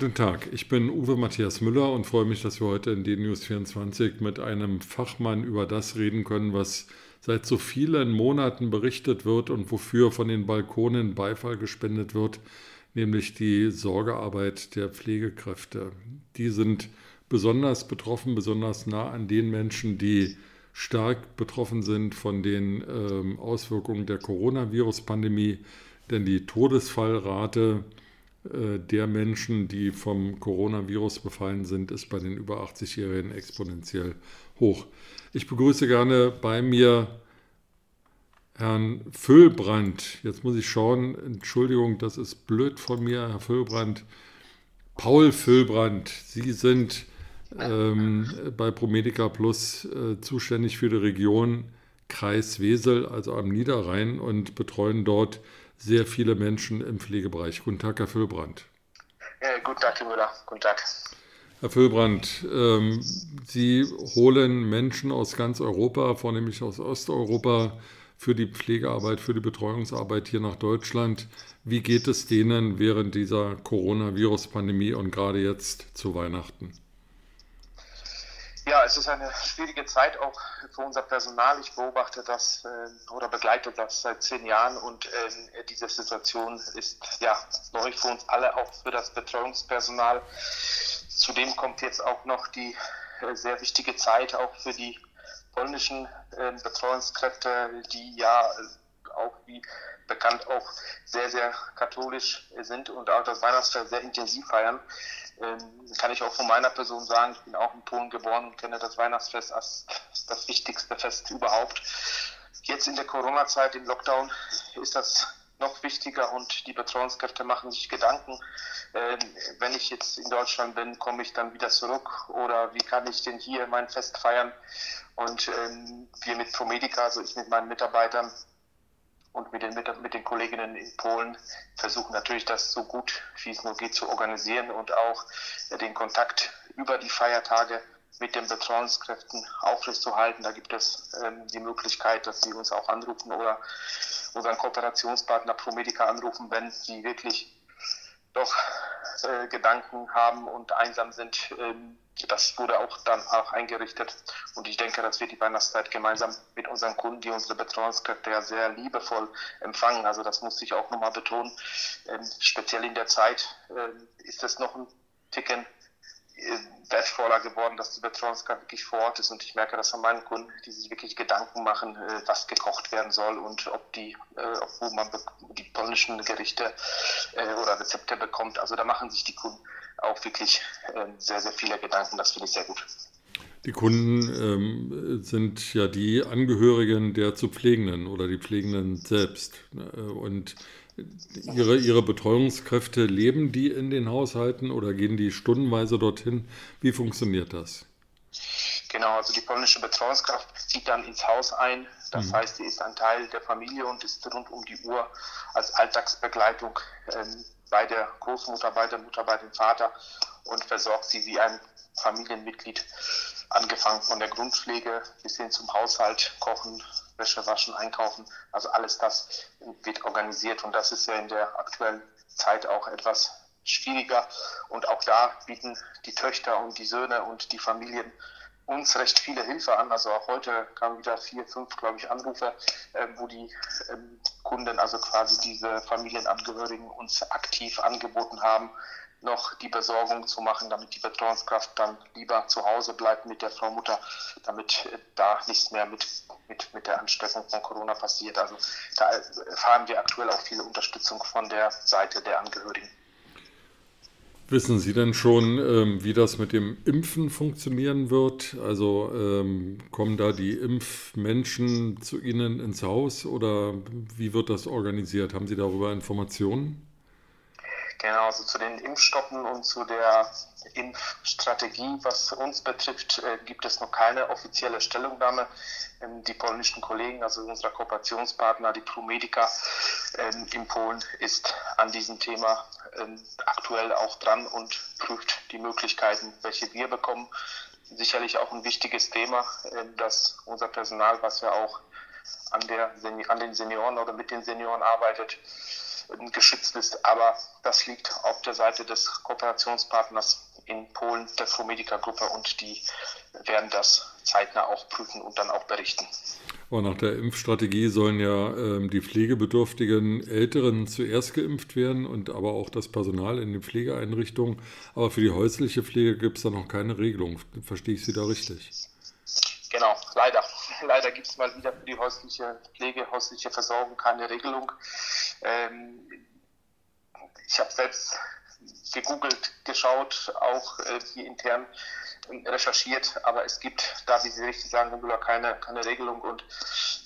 Guten Tag, ich bin Uwe Matthias Müller und freue mich, dass wir heute in DNews 24 mit einem Fachmann über das reden können, was seit so vielen Monaten berichtet wird und wofür von den Balkonen Beifall gespendet wird, nämlich die Sorgearbeit der Pflegekräfte. Die sind besonders betroffen, besonders nah an den Menschen, die stark betroffen sind von den ähm, Auswirkungen der Coronavirus-Pandemie, denn die Todesfallrate äh, der Menschen, die vom Coronavirus befallen sind, ist bei den über 80-Jährigen exponentiell hoch. Ich begrüße gerne bei mir Herrn Füllbrand. Jetzt muss ich schauen, Entschuldigung, das ist blöd von mir, Herr Füllbrand. Paul Füllbrand, Sie sind ähm, bei Promedica Plus äh, zuständig für die Region Kreis Wesel, also am Niederrhein, und betreuen dort sehr viele Menschen im Pflegebereich. Guten Tag, Herr Füllbrand. Äh, guten Tag, Herr Müller. Guten Tag. Herr Füllbrand, ähm, Sie holen Menschen aus ganz Europa, vornehmlich aus Osteuropa, für die Pflegearbeit, für die Betreuungsarbeit hier nach Deutschland. Wie geht es denen während dieser Coronavirus-Pandemie und gerade jetzt zu Weihnachten? Ja, es ist eine schwierige Zeit auch für unser Personal. Ich beobachte das äh, oder begleite das seit zehn Jahren und äh, diese Situation ist ja neu für uns alle, auch für das Betreuungspersonal. Zudem kommt jetzt auch noch die äh, sehr wichtige Zeit auch für die polnischen äh, Betreuungskräfte, die ja auch wie bekannt auch sehr, sehr katholisch sind und auch das Weihnachtsfest sehr intensiv feiern. Ähm, kann ich auch von meiner Person sagen, ich bin auch in Polen geboren und kenne das Weihnachtsfest als das wichtigste Fest überhaupt. Jetzt in der Corona-Zeit, im Lockdown, ist das noch wichtiger und die Betreuungskräfte machen sich Gedanken, ähm, wenn ich jetzt in Deutschland bin, komme ich dann wieder zurück oder wie kann ich denn hier mein Fest feiern? Und ähm, wir mit Promedica, also ich mit meinen Mitarbeitern, und mit den, mit den Kolleginnen in Polen versuchen natürlich das so gut wie es nur geht zu organisieren und auch den Kontakt über die Feiertage mit den Betreuungskräften aufrechtzuerhalten. Da gibt es ähm, die Möglichkeit, dass sie uns auch anrufen oder unseren Kooperationspartner Promedica anrufen, wenn sie wirklich doch äh, Gedanken haben und einsam sind, ähm, das wurde auch dann auch eingerichtet. Und ich denke, dass wir die Weihnachtszeit gemeinsam mit unseren Kunden, die unsere Betreuungskräfte ja sehr liebevoll empfangen. Also das muss ich auch nochmal betonen. Ähm, speziell in der Zeit ähm, ist es noch ein Ticken äh, wertvoller geworden, dass die Betreuungskraft wirklich vor Ort ist. Und ich merke das an meinen Kunden, die sich wirklich Gedanken machen, äh, was gekocht werden soll und ob die, äh, wo man die polnischen Gerichte oder Rezepte bekommt. Also da machen sich die Kunden auch wirklich ähm, sehr, sehr viele Gedanken. Das finde ich sehr gut. Die Kunden ähm, sind ja die Angehörigen der zu Pflegenden oder die Pflegenden selbst. Und ihre, ihre Betreuungskräfte, leben die in den Haushalten oder gehen die stundenweise dorthin? Wie funktioniert das? Genau, also die polnische Betreuungskraft zieht dann ins Haus ein. Das mhm. heißt, sie ist ein Teil der Familie und ist rund um die Uhr als Alltagsbegleitung ähm, bei der Großmutter, bei der Mutter, bei dem Vater und versorgt sie wie ein Familienmitglied, angefangen von der Grundpflege bis hin zum Haushalt, Kochen, Wäsche waschen, einkaufen. Also alles das wird organisiert und das ist ja in der aktuellen Zeit auch etwas schwieriger. Und auch da bieten die Töchter und die Söhne und die Familien uns recht viele Hilfe an. Also auch heute kamen wieder vier, fünf, glaube ich, Anrufe, äh, wo die ähm, Kunden, also quasi diese Familienangehörigen, uns aktiv angeboten haben, noch die Besorgung zu machen, damit die Betreuungskraft dann lieber zu Hause bleibt mit der Frau Mutter, damit äh, da nichts mehr mit, mit, mit der Ansteckung von Corona passiert. Also da erfahren wir aktuell auch viele Unterstützung von der Seite der Angehörigen. Wissen Sie denn schon, ähm, wie das mit dem Impfen funktionieren wird? Also ähm, kommen da die Impfmenschen zu Ihnen ins Haus oder wie wird das organisiert? Haben Sie darüber Informationen? Genau, also zu den Impfstoffen und zu der Impfstrategie, was uns betrifft, äh, gibt es noch keine offizielle Stellungnahme. Ähm, die polnischen Kollegen, also unser Kooperationspartner, die ProMedica ähm, in Polen, ist an diesem Thema ähm, aktuell auch dran und prüft die Möglichkeiten, welche wir bekommen. Sicherlich auch ein wichtiges Thema, dass unser Personal, was ja auch an, der, an den Senioren oder mit den Senioren arbeitet, geschützt ist. Aber das liegt auf der Seite des Kooperationspartners in Polen, der Promedica-Gruppe, und die werden das zeitnah auch prüfen und dann auch berichten. Aber nach der Impfstrategie sollen ja ähm, die pflegebedürftigen Älteren zuerst geimpft werden und aber auch das Personal in den Pflegeeinrichtungen. Aber für die häusliche Pflege gibt es da noch keine Regelung. Verstehe ich Sie da richtig? Genau, leider. Leider gibt es mal wieder für die häusliche Pflege, häusliche Versorgung keine Regelung. Ähm, ich habe selbst gegoogelt, geschaut, auch äh, hier intern recherchiert, aber es gibt da, wie Sie richtig sagen, keine, keine Regelung und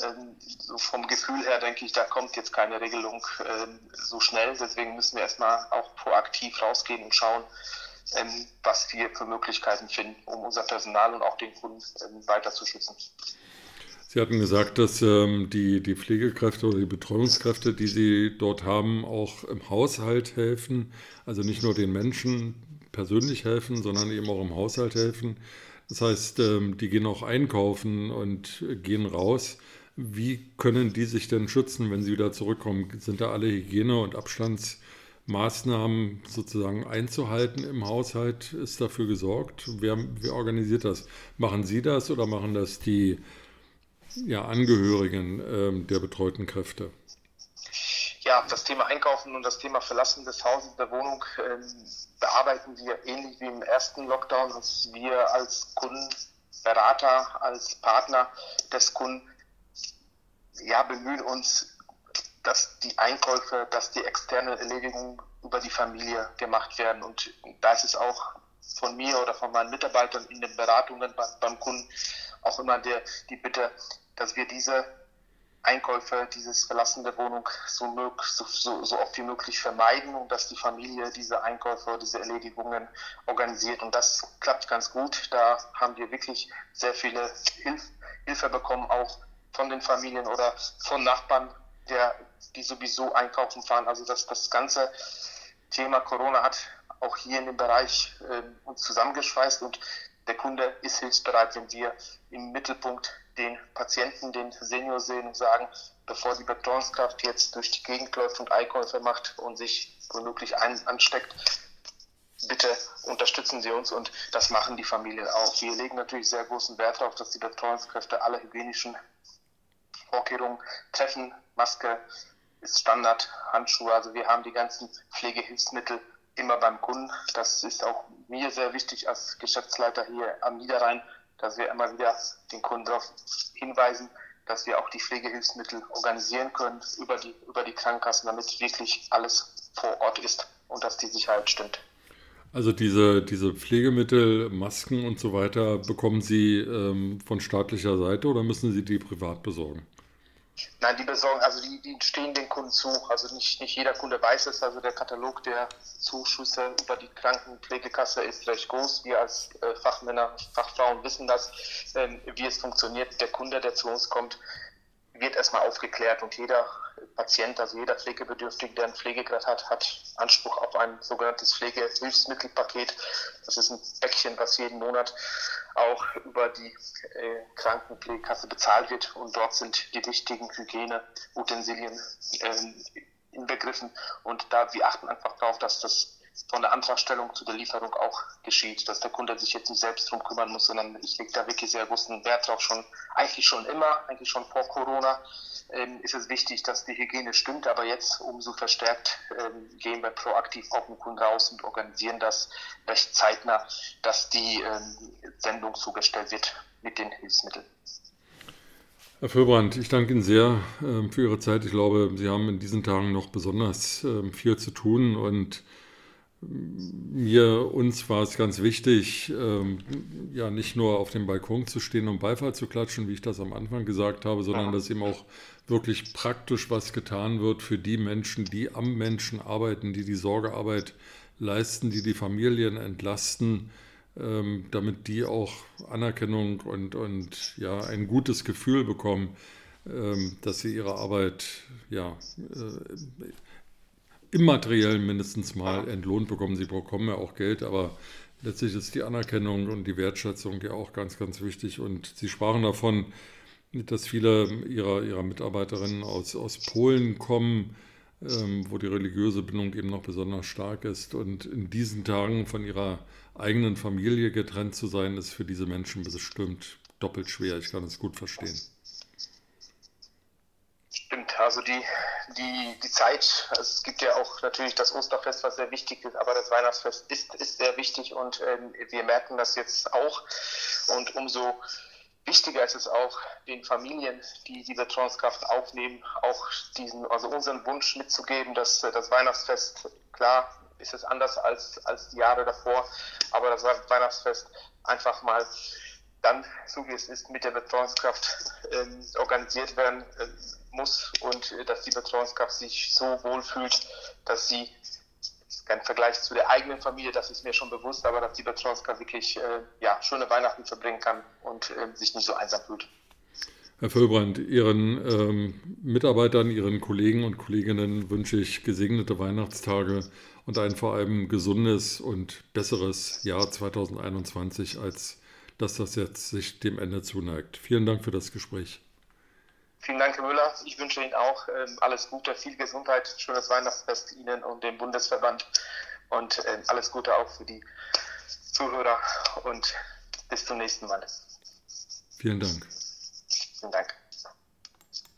ähm, so vom Gefühl her denke ich, da kommt jetzt keine Regelung ähm, so schnell. Deswegen müssen wir erstmal auch proaktiv rausgehen und schauen, ähm, was wir für Möglichkeiten finden, um unser Personal und auch den Kunden ähm, weiter zu schützen. Sie hatten gesagt, dass ähm, die, die Pflegekräfte oder die Betreuungskräfte, die Sie dort haben, auch im Haushalt helfen. Also nicht nur den Menschen persönlich helfen, sondern eben auch im Haushalt helfen. Das heißt, ähm, die gehen auch einkaufen und gehen raus. Wie können die sich denn schützen, wenn sie wieder zurückkommen? Sind da alle Hygiene- und Abstandsmaßnahmen sozusagen einzuhalten im Haushalt? Ist dafür gesorgt? Wer, wer organisiert das? Machen Sie das oder machen das die ja, Angehörigen ähm, der betreuten Kräfte? Ja, das Thema Einkaufen und das Thema Verlassen des Hauses, der Wohnung ähm, bearbeiten wir ähnlich wie im ersten Lockdown, dass wir als Kundenberater, als Partner des Kunden ja, bemühen uns, dass die Einkäufe, dass die externe Erledigungen über die Familie gemacht werden. Und da ist es auch von mir oder von meinen Mitarbeitern in den Beratungen beim Kunden auch immer der, die Bitte, dass wir diese Einkäufe, dieses Verlassen der Wohnung so, so, so, oft wie möglich vermeiden und dass die Familie diese Einkäufe, diese Erledigungen organisiert. Und das klappt ganz gut. Da haben wir wirklich sehr viele Hilf Hilfe bekommen, auch von den Familien oder von Nachbarn, der, die sowieso einkaufen fahren. Also das, das ganze Thema Corona hat auch hier in dem Bereich äh, uns zusammengeschweißt und der Kunde ist hilfsbereit, wenn wir im Mittelpunkt den Patienten, den Senior sehen und sagen, bevor die Betreuungskraft jetzt durch die Gegend läuft und Einkäufe macht und sich womöglich ein, ansteckt, bitte unterstützen Sie uns und das machen die Familien auch. Wir legen natürlich sehr großen Wert darauf, dass die Betreuungskräfte alle hygienischen Vorkehrungen treffen. Maske ist Standard, Handschuhe, also wir haben die ganzen Pflegehilfsmittel immer beim Kunden. Das ist auch mir sehr wichtig als Geschäftsleiter hier am Niederrhein, dass wir immer wieder den Kunden darauf hinweisen, dass wir auch die Pflegehilfsmittel organisieren können über die, über die Krankenkassen, damit wirklich alles vor Ort ist und dass die Sicherheit stimmt. Also diese, diese Pflegemittel, Masken und so weiter, bekommen Sie ähm, von staatlicher Seite oder müssen Sie die privat besorgen? Nein, die besorgen, also die, die stehen den Kunden zu. Also nicht, nicht jeder Kunde weiß es. Also der Katalog der Zuschüsse über die Krankenpflegekasse ist recht groß. Wir als äh, Fachmänner, Fachfrauen wissen das, ähm, wie es funktioniert. Der Kunde, der zu uns kommt, wird erstmal aufgeklärt und jeder Patient, also jeder Pflegebedürftige, der einen Pflegegrad hat, hat Anspruch auf ein sogenanntes Pflegehilfsmittelpaket. Das ist ein Päckchen, was jeden Monat auch über die äh, Krankenpflegekasse bezahlt wird und dort sind die wichtigen Hygieneutensilien äh, inbegriffen und da wir achten einfach darauf, dass das von der Antragstellung zu der Lieferung auch geschieht, dass der Kunde sich jetzt nicht selbst drum kümmern muss, sondern ich lege da wirklich sehr großen Wert drauf, schon eigentlich schon immer, eigentlich schon vor Corona ähm, ist es wichtig, dass die Hygiene stimmt, aber jetzt umso verstärkt ähm, gehen wir proaktiv auf den Kunden raus und organisieren das recht zeitnah, dass die ähm, Sendung zugestellt wird mit den Hilfsmitteln. Herr Föbrand, ich danke Ihnen sehr äh, für Ihre Zeit. Ich glaube, Sie haben in diesen Tagen noch besonders äh, viel zu tun und mir, uns war es ganz wichtig, ähm, ja nicht nur auf dem Balkon zu stehen und Beifall zu klatschen, wie ich das am Anfang gesagt habe, sondern dass eben auch wirklich praktisch was getan wird für die Menschen, die am Menschen arbeiten, die die Sorgearbeit leisten, die die Familien entlasten, ähm, damit die auch Anerkennung und, und ja, ein gutes Gefühl bekommen, ähm, dass sie ihre Arbeit ja, äh, immateriell mindestens mal entlohnt bekommen. Sie bekommen ja auch Geld, aber letztlich ist die Anerkennung und die Wertschätzung ja auch ganz, ganz wichtig. Und Sie sprachen davon, dass viele ihrer, ihrer Mitarbeiterinnen aus, aus Polen kommen, ähm, wo die religiöse Bindung eben noch besonders stark ist. Und in diesen Tagen von ihrer eigenen Familie getrennt zu sein, ist für diese Menschen bestimmt doppelt schwer. Ich kann es gut verstehen. Also die, die, die Zeit, also es gibt ja auch natürlich das Osterfest, was sehr wichtig ist, aber das Weihnachtsfest ist, ist sehr wichtig und ähm, wir merken das jetzt auch. Und umso wichtiger ist es auch, den Familien, die die Betreuungskraft aufnehmen, auch diesen, also unseren Wunsch mitzugeben, dass das Weihnachtsfest, klar, ist es anders als, als die Jahre davor, aber das Weihnachtsfest einfach mal dann, so wie es ist, mit der Betreuungskraft ähm, organisiert werden äh, muss und äh, dass die Betreuungskraft sich so wohl fühlt, dass sie kein Vergleich zu der eigenen Familie, das ist mir schon bewusst, aber dass die Betreuungskraft wirklich äh, ja, schöne Weihnachten verbringen kann und äh, sich nicht so einsam fühlt. Herr Völlbrand, Ihren ähm, Mitarbeitern, Ihren Kollegen und Kolleginnen wünsche ich gesegnete Weihnachtstage und ein vor allem gesundes und besseres Jahr 2021, als dass das jetzt sich dem Ende zuneigt. Vielen Dank für das Gespräch. Vielen Dank, Herr Müller. Ich wünsche Ihnen auch ähm, alles Gute, viel Gesundheit, schönes Weihnachtsfest Ihnen und dem Bundesverband und ähm, alles Gute auch für die Zuhörer und bis zum nächsten Mal. Vielen Dank.